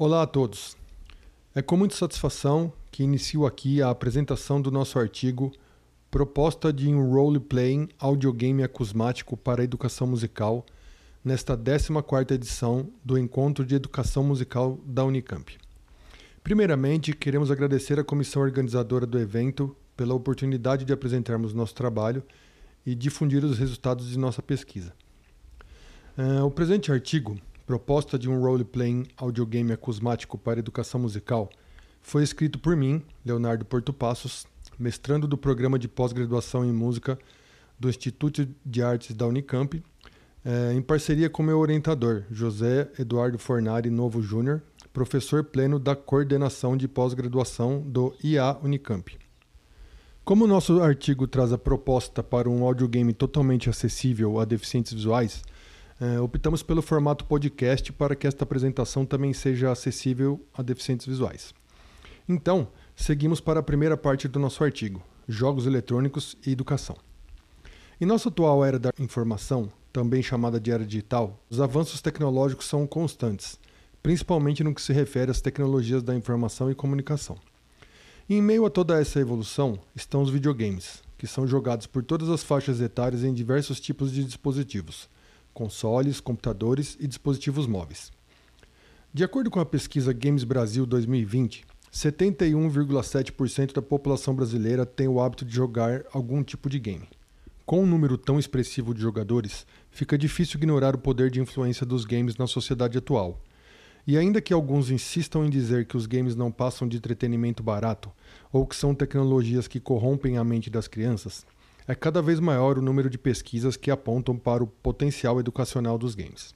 Olá a todos. É com muita satisfação que inicio aqui a apresentação do nosso artigo Proposta de um Role-Playing Audiogame Acusmático para a Educação Musical, nesta 14ª edição do Encontro de Educação Musical da Unicamp. Primeiramente, queremos agradecer à comissão organizadora do evento pela oportunidade de apresentarmos nosso trabalho e difundir os resultados de nossa pesquisa. Uh, o presente artigo proposta de um role-playing audiogame acusmático para educação musical, foi escrito por mim, Leonardo Porto Passos, mestrando do programa de pós-graduação em música do Instituto de Artes da Unicamp, eh, em parceria com meu orientador, José Eduardo Fornari Novo Júnior, professor pleno da coordenação de pós-graduação do IA Unicamp. Como o nosso artigo traz a proposta para um audiogame totalmente acessível a deficientes visuais, é, optamos pelo formato podcast para que esta apresentação também seja acessível a deficientes visuais. Então, seguimos para a primeira parte do nosso artigo: Jogos eletrônicos e educação. Em nossa atual era da informação, também chamada de era digital, os avanços tecnológicos são constantes, principalmente no que se refere às tecnologias da informação e comunicação. E em meio a toda essa evolução estão os videogames, que são jogados por todas as faixas etárias em diversos tipos de dispositivos consoles, computadores e dispositivos móveis. De acordo com a pesquisa Games Brasil 2020, 71,7% da população brasileira tem o hábito de jogar algum tipo de game. Com um número tão expressivo de jogadores, fica difícil ignorar o poder de influência dos games na sociedade atual. E ainda que alguns insistam em dizer que os games não passam de entretenimento barato ou que são tecnologias que corrompem a mente das crianças, é cada vez maior o número de pesquisas que apontam para o potencial educacional dos games.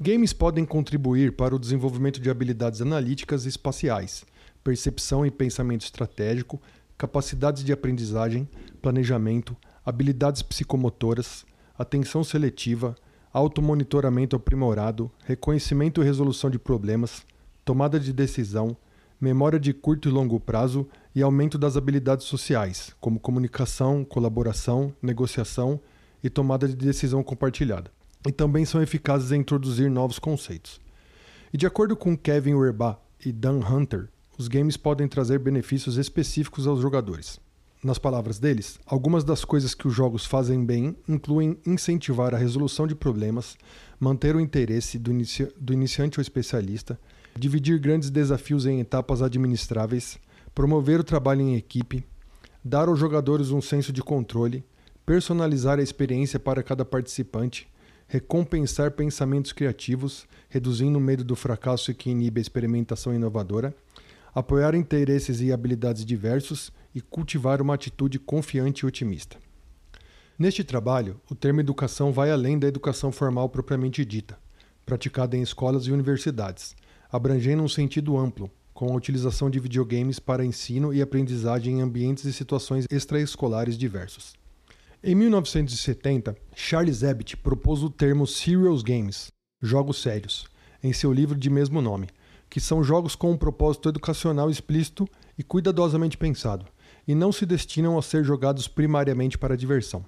Games podem contribuir para o desenvolvimento de habilidades analíticas e espaciais, percepção e pensamento estratégico, capacidades de aprendizagem, planejamento, habilidades psicomotoras, atenção seletiva, automonitoramento aprimorado, reconhecimento e resolução de problemas, tomada de decisão, memória de curto e longo prazo e aumento das habilidades sociais, como comunicação, colaboração, negociação e tomada de decisão compartilhada. E também são eficazes em introduzir novos conceitos. E de acordo com Kevin Werba e Dan Hunter, os games podem trazer benefícios específicos aos jogadores. Nas palavras deles, algumas das coisas que os jogos fazem bem incluem incentivar a resolução de problemas, manter o interesse do, inicia do iniciante ou especialista, dividir grandes desafios em etapas administráveis, promover o trabalho em equipe, dar aos jogadores um senso de controle, personalizar a experiência para cada participante, recompensar pensamentos criativos, reduzindo o medo do fracasso que inibe a experimentação inovadora, apoiar interesses e habilidades diversos e cultivar uma atitude confiante e otimista. Neste trabalho, o termo educação vai além da educação formal propriamente dita, praticada em escolas e universidades, abrangendo um sentido amplo, com a utilização de videogames para ensino e aprendizagem em ambientes e situações extraescolares diversos. Em 1970, Charles Zabit propôs o termo Serious Games, jogos sérios, em seu livro de mesmo nome, que são jogos com um propósito educacional explícito e cuidadosamente pensado, e não se destinam a ser jogados primariamente para diversão.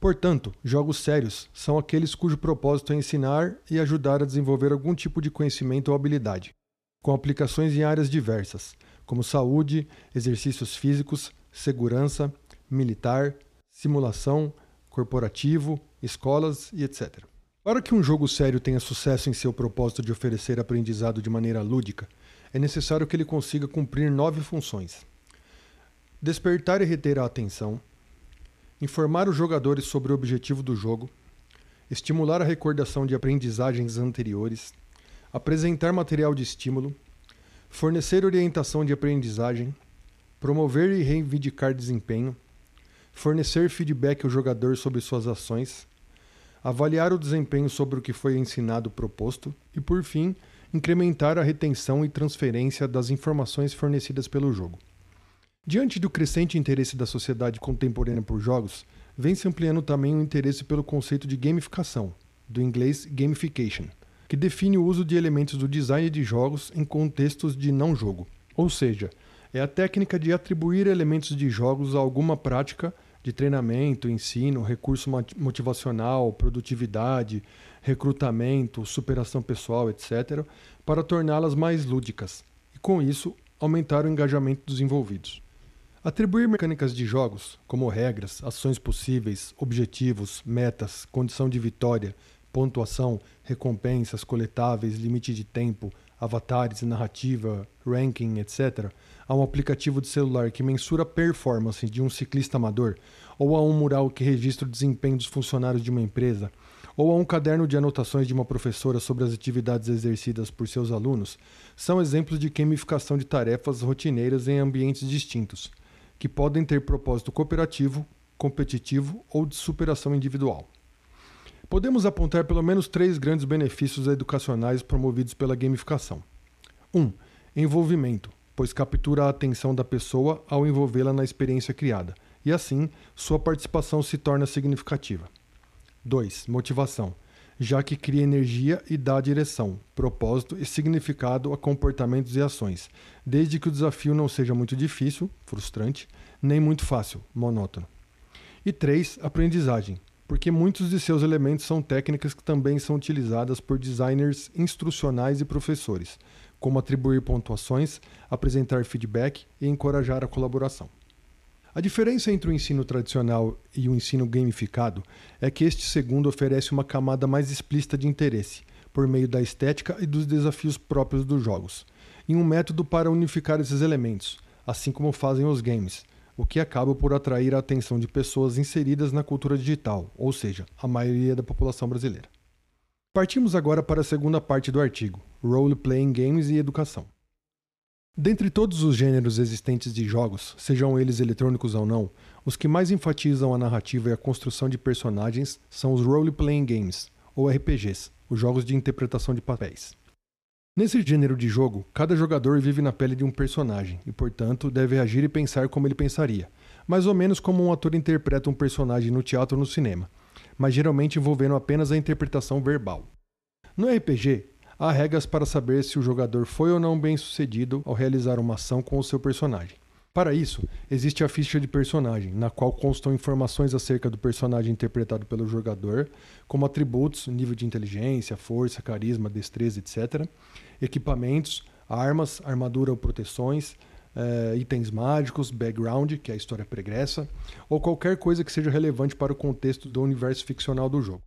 Portanto, jogos sérios são aqueles cujo propósito é ensinar e ajudar a desenvolver algum tipo de conhecimento ou habilidade, com aplicações em áreas diversas, como saúde, exercícios físicos, segurança, militar, simulação, corporativo, escolas e etc. Para que um jogo sério tenha sucesso em seu propósito de oferecer aprendizado de maneira lúdica, é necessário que ele consiga cumprir nove funções: despertar e reter a atenção informar os jogadores sobre o objetivo do jogo, estimular a recordação de aprendizagens anteriores, apresentar material de estímulo, fornecer orientação de aprendizagem, promover e reivindicar desempenho, fornecer feedback ao jogador sobre suas ações, avaliar o desempenho sobre o que foi ensinado proposto e, por fim, incrementar a retenção e transferência das informações fornecidas pelo jogo. Diante do crescente interesse da sociedade contemporânea por jogos, vem se ampliando também o interesse pelo conceito de gamificação, do inglês gamification, que define o uso de elementos do design de jogos em contextos de não jogo. Ou seja, é a técnica de atribuir elementos de jogos a alguma prática de treinamento, ensino, recurso motivacional, produtividade, recrutamento, superação pessoal, etc., para torná-las mais lúdicas e, com isso, aumentar o engajamento dos envolvidos. Atribuir mecânicas de jogos, como regras, ações possíveis, objetivos, metas, condição de vitória, pontuação, recompensas, coletáveis, limite de tempo, avatares, narrativa, ranking, etc., a um aplicativo de celular que mensura a performance de um ciclista amador, ou a um mural que registra o desempenho dos funcionários de uma empresa, ou a um caderno de anotações de uma professora sobre as atividades exercidas por seus alunos, são exemplos de gamificação de tarefas rotineiras em ambientes distintos, que podem ter propósito cooperativo, competitivo ou de superação individual. Podemos apontar pelo menos três grandes benefícios educacionais promovidos pela gamificação. 1. Um, envolvimento, pois captura a atenção da pessoa ao envolvê-la na experiência criada, e assim sua participação se torna significativa. 2. Motivação, já que cria energia e dá direção, propósito e significado a comportamentos e ações, desde que o desafio não seja muito difícil, frustrante, nem muito fácil, monótono. E 3. Aprendizagem, porque muitos de seus elementos são técnicas que também são utilizadas por designers instrucionais e professores, como atribuir pontuações, apresentar feedback e encorajar a colaboração. A diferença entre o ensino tradicional e o ensino gamificado é que este segundo oferece uma camada mais explícita de interesse, por meio da estética e dos desafios próprios dos jogos, e um método para unificar esses elementos, assim como fazem os games, o que acaba por atrair a atenção de pessoas inseridas na cultura digital, ou seja, a maioria da população brasileira. Partimos agora para a segunda parte do artigo: Role Playing Games e Educação. Dentre todos os gêneros existentes de jogos, sejam eles eletrônicos ou não, os que mais enfatizam a narrativa e a construção de personagens são os Role Playing Games, ou RPGs, os jogos de interpretação de papéis. Nesse gênero de jogo, cada jogador vive na pele de um personagem e, portanto, deve agir e pensar como ele pensaria, mais ou menos como um ator interpreta um personagem no teatro ou no cinema, mas geralmente envolvendo apenas a interpretação verbal. No RPG, há regras para saber se o jogador foi ou não bem sucedido ao realizar uma ação com o seu personagem. Para isso, existe a ficha de personagem, na qual constam informações acerca do personagem interpretado pelo jogador, como atributos, nível de inteligência, força, carisma, destreza, etc., equipamentos, armas, armadura ou proteções, eh, itens mágicos, background, que é a história pregressa, ou qualquer coisa que seja relevante para o contexto do universo ficcional do jogo.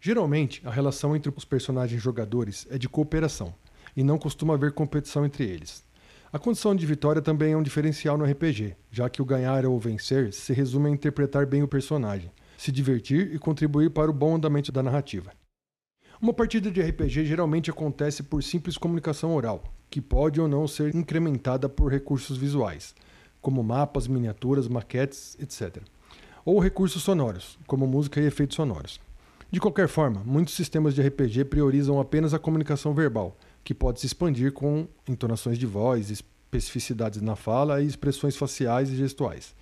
Geralmente, a relação entre os personagens jogadores é de cooperação, e não costuma haver competição entre eles. A condição de vitória também é um diferencial no RPG, já que o ganhar ou vencer se resume a interpretar bem o personagem, se divertir e contribuir para o bom andamento da narrativa. Uma partida de RPG geralmente acontece por simples comunicação oral, que pode ou não ser incrementada por recursos visuais, como mapas, miniaturas, maquetes, etc. Ou recursos sonoros, como música e efeitos sonoros. De qualquer forma, muitos sistemas de RPG priorizam apenas a comunicação verbal, que pode se expandir com entonações de voz, especificidades na fala e expressões faciais e gestuais,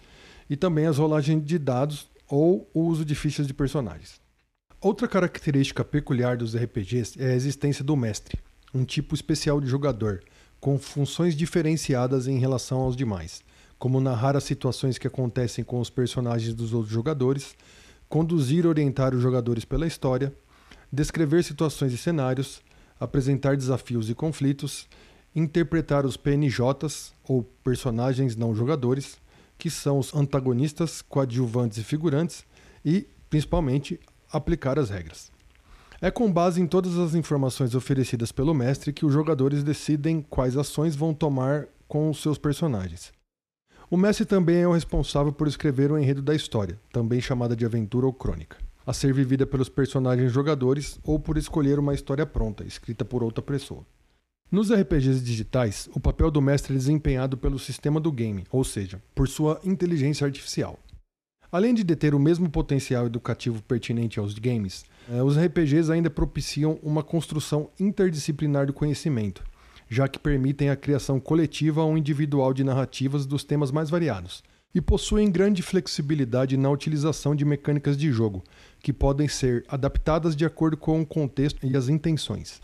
e também as rolagens de dados ou o uso de fichas de personagens. Outra característica peculiar dos RPGs é a existência do mestre, um tipo especial de jogador, com funções diferenciadas em relação aos demais, como narrar as situações que acontecem com os personagens dos outros jogadores, conduzir e orientar os jogadores pela história, descrever situações e cenários, apresentar desafios e conflitos, interpretar os PNJs, ou personagens não jogadores, que são os antagonistas, coadjuvantes e figurantes, e, principalmente, aplicar as regras. É com base em todas as informações oferecidas pelo mestre que os jogadores decidem quais ações vão tomar com os seus personagens. O mestre também é o responsável por escrever o enredo da história, também chamada de aventura ou crônica a ser vivida pelos personagens jogadores ou por escolher uma história pronta, escrita por outra pessoa. Nos RPGs digitais, o papel do mestre é desempenhado pelo sistema do game, ou seja, por sua inteligência artificial. Além de deter o mesmo potencial educativo pertinente aos games, eh, os RPGs ainda propiciam uma construção interdisciplinar do conhecimento, já que permitem a criação coletiva ou individual de narrativas dos temas mais variados, e possuem grande flexibilidade na utilização de mecânicas de jogo, que podem ser adaptadas de acordo com o contexto e as intenções.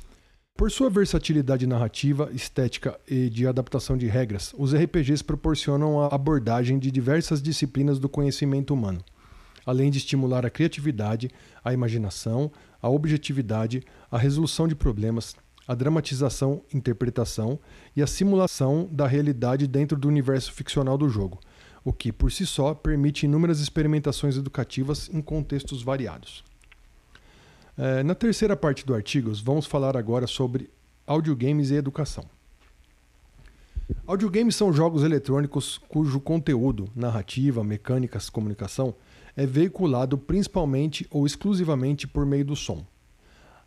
Por sua versatilidade narrativa, estética e de adaptação de regras, os RPGs proporcionam a abordagem de diversas disciplinas do conhecimento humano, além de estimular a criatividade, a imaginação, a objetividade, a resolução de problemas, a dramatização, interpretação e a simulação da realidade dentro do universo ficcional do jogo, o que por si só permite inúmeras experimentações educativas em contextos variados. É, na terceira parte do artigo, vamos falar agora sobre audiogames e educação. Audiogames são jogos eletrônicos cujo conteúdo, narrativa, mecânicas, comunicação, é veiculado principalmente ou exclusivamente por meio do som.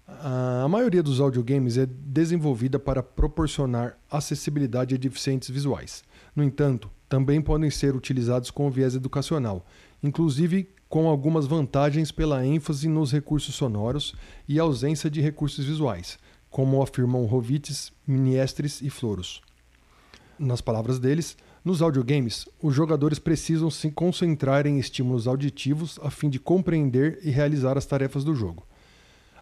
A maioria dos audiogames é desenvolvida para proporcionar acessibilidade a deficientes visuais. No entanto, também podem ser utilizados com viés educacional, inclusive com algumas vantagens pela ênfase nos recursos sonoros e ausência de recursos visuais, como afirmam Rovitz, Miniestres e Floros. Nas palavras deles, nos audiogames, os jogadores precisam se concentrar em estímulos auditivos a fim de compreender e realizar as tarefas do jogo.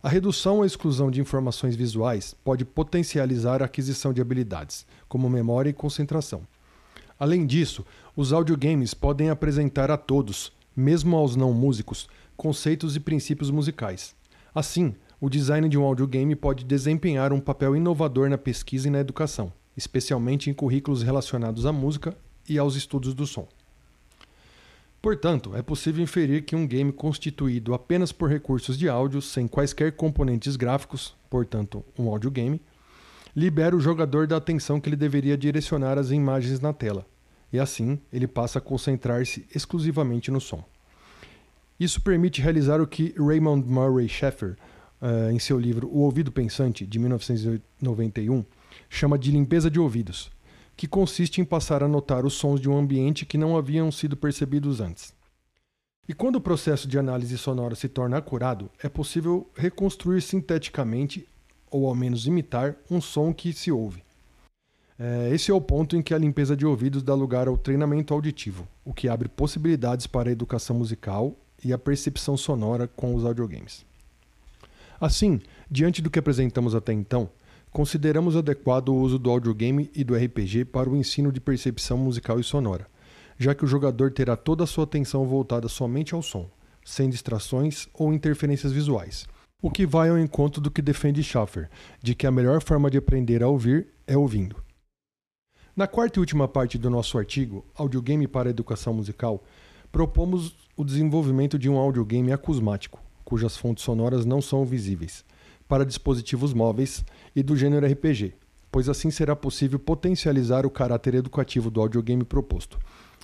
A redução ou exclusão de informações visuais pode potencializar a aquisição de habilidades, como memória e concentração. Além disso, os audiogames podem apresentar a todos, mesmo aos não músicos, conceitos e princípios musicais. Assim, o design de um audiogame pode desempenhar um papel inovador na pesquisa e na educação, especialmente em currículos relacionados à música e aos estudos do som. Portanto, é possível inferir que um game constituído apenas por recursos de áudio, sem quaisquer componentes gráficos, portanto, um audiogame, libera o jogador da atenção que ele deveria direcionar às imagens na tela, e assim ele passa a concentrar-se exclusivamente no som. Isso permite realizar o que Raymond Murray Schaeffer, uh, em seu livro O Ouvido Pensante, de 1991, chama de limpeza de ouvidos, que consiste em passar a notar os sons de um ambiente que não haviam sido percebidos antes. E quando o processo de análise sonora se torna acurado, é possível reconstruir sinteticamente, ou ao menos imitar, um som que se ouve. É, esse é o ponto em que a limpeza de ouvidos dá lugar ao treinamento auditivo, o que abre possibilidades para a educação musical e a percepção sonora com os audiogames. Assim, diante do que apresentamos até então, consideramos adequado o uso do audiogame e do RPG para o ensino de percepção musical e sonora, já que o jogador terá toda a sua atenção voltada somente ao som, sem distrações ou interferências visuais, o que vai ao encontro do que defende Schaffer, de que a melhor forma de aprender a ouvir é ouvindo. Na quarta e última parte do nosso artigo, Audiogame para a Educação Musical, propomos o desenvolvimento de um audiogame acusmático, cujas fontes sonoras não são visíveis, para dispositivos móveis e do gênero RPG, pois assim será possível potencializar o caráter educativo do audiogame proposto,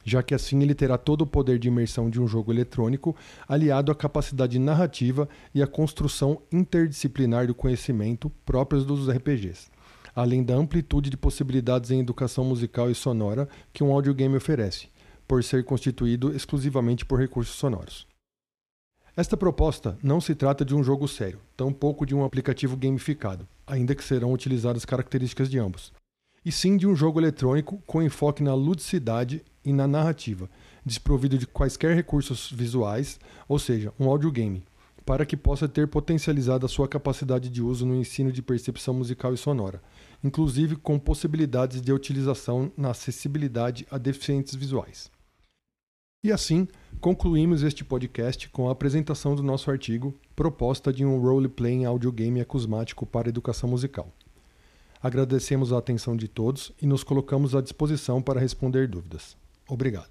já que assim ele terá todo o poder de imersão de um jogo eletrônico, aliado à capacidade narrativa e à construção interdisciplinar do conhecimento próprias dos RPGs além da amplitude de possibilidades em educação musical e sonora que um audiogame oferece, por ser constituído exclusivamente por recursos sonoros. Esta proposta não se trata de um jogo sério, tampouco de um aplicativo gamificado, ainda que serão utilizadas características de ambos, e sim de um jogo eletrônico com enfoque na ludicidade e na narrativa, desprovido de quaisquer recursos visuais, ou seja, um audiogame, para que possa ter potencializado a sua capacidade de uso no ensino de percepção musical e sonora, inclusive com possibilidades de utilização na acessibilidade a deficientes visuais. E assim, concluímos este podcast com a apresentação do nosso artigo Proposta de um Role-Playing Audiogame Acusmático para Educação Musical. Agradecemos a atenção de todos e nos colocamos à disposição para responder dúvidas. Obrigado.